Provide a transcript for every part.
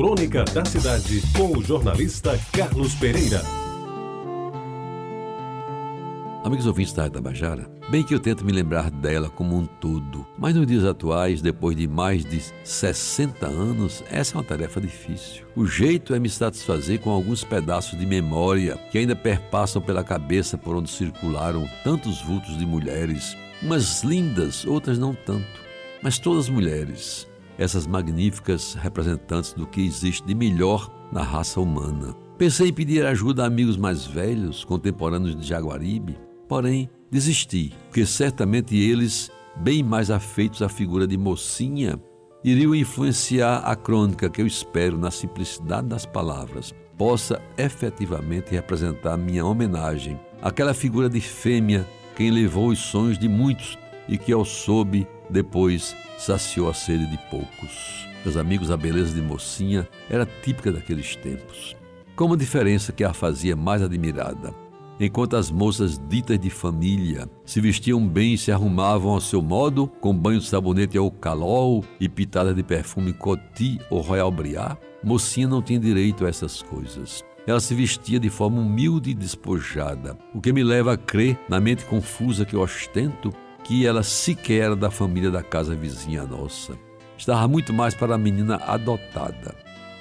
Crônica da Cidade, com o jornalista Carlos Pereira. Amigos ouvintes da Tabajara, bem que eu tento me lembrar dela como um todo, mas nos dias atuais, depois de mais de 60 anos, essa é uma tarefa difícil. O jeito é me satisfazer com alguns pedaços de memória que ainda perpassam pela cabeça por onde circularam tantos vultos de mulheres, umas lindas, outras não tanto, mas todas mulheres, essas magníficas representantes do que existe de melhor na raça humana. Pensei em pedir ajuda a amigos mais velhos, contemporâneos de Jaguaribe, porém desisti, porque certamente eles, bem mais afeitos à figura de mocinha, iriam influenciar a crônica que eu espero, na simplicidade das palavras, possa efetivamente representar minha homenagem àquela figura de fêmea quem levou os sonhos de muitos e que, ao soube, depois saciou a sede de poucos. Meus amigos, a beleza de mocinha era típica daqueles tempos. Com uma diferença que a fazia mais admirada. Enquanto as moças ditas de família se vestiam bem e se arrumavam ao seu modo, com banho de sabonete ao calol e pitada de perfume Coty ou Royal Briar, mocinha não tinha direito a essas coisas. Ela se vestia de forma humilde e despojada, o que me leva a crer, na mente confusa que ostento, que ela sequer era da família da casa vizinha nossa. Estava muito mais para a menina adotada,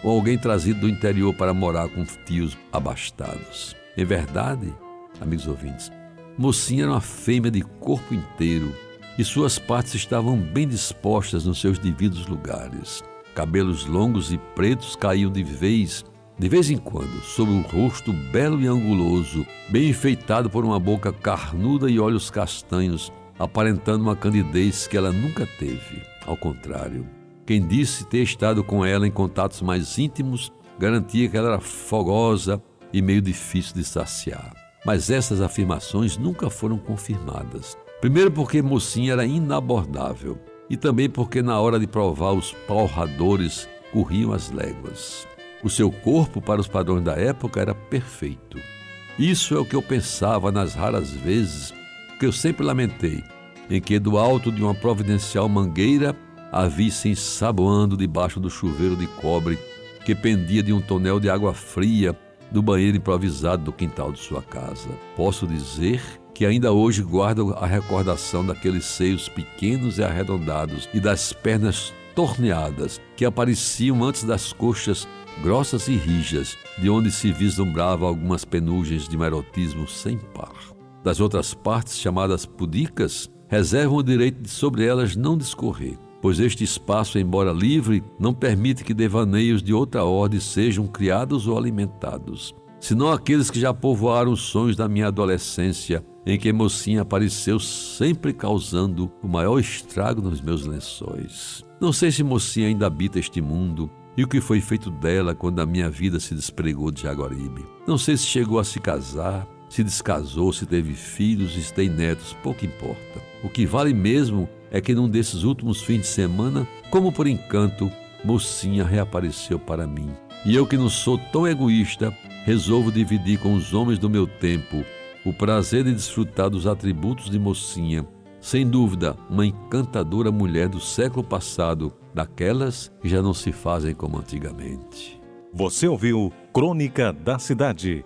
ou alguém trazido do interior para morar com tios abastados. Em verdade, amigos ouvintes, mocinha era uma fêmea de corpo inteiro e suas partes estavam bem dispostas nos seus devidos lugares. Cabelos longos e pretos caíam de vez de vez em quando, sobre um rosto belo e anguloso, bem enfeitado por uma boca carnuda e olhos castanhos, aparentando uma candidez que ela nunca teve. Ao contrário, quem disse ter estado com ela em contatos mais íntimos garantia que ela era fogosa e meio difícil de saciar. Mas essas afirmações nunca foram confirmadas. Primeiro, porque Mocinha era inabordável, e também porque, na hora de provar, os palradores corriam as léguas. O seu corpo, para os padrões da época, era perfeito. Isso é o que eu pensava nas raras vezes que eu sempre lamentei, em que do alto de uma providencial mangueira a vissem saboando debaixo do chuveiro de cobre que pendia de um tonel de água fria do banheiro improvisado do quintal de sua casa. Posso dizer que ainda hoje guardo a recordação daqueles seios pequenos e arredondados e das pernas torneadas que apareciam antes das coxas grossas e rijas, de onde se vislumbrava algumas penugens de erotismo sem par das outras partes, chamadas pudicas, reservam o direito de sobre elas não discorrer, pois este espaço, embora livre, não permite que devaneios de outra ordem sejam criados ou alimentados, senão aqueles que já povoaram os sonhos da minha adolescência, em que mocinha apareceu sempre causando o maior estrago nos meus lençóis. Não sei se mocinha ainda habita este mundo, e o que foi feito dela quando a minha vida se despregou de Jaguaribe. Não sei se chegou a se casar, se descasou, se teve filhos, se tem netos, pouco importa. O que vale mesmo é que num desses últimos fins de semana, como por encanto, mocinha reapareceu para mim. E eu que não sou tão egoísta, resolvo dividir com os homens do meu tempo o prazer de desfrutar dos atributos de mocinha. Sem dúvida, uma encantadora mulher do século passado, daquelas que já não se fazem como antigamente. Você ouviu Crônica da Cidade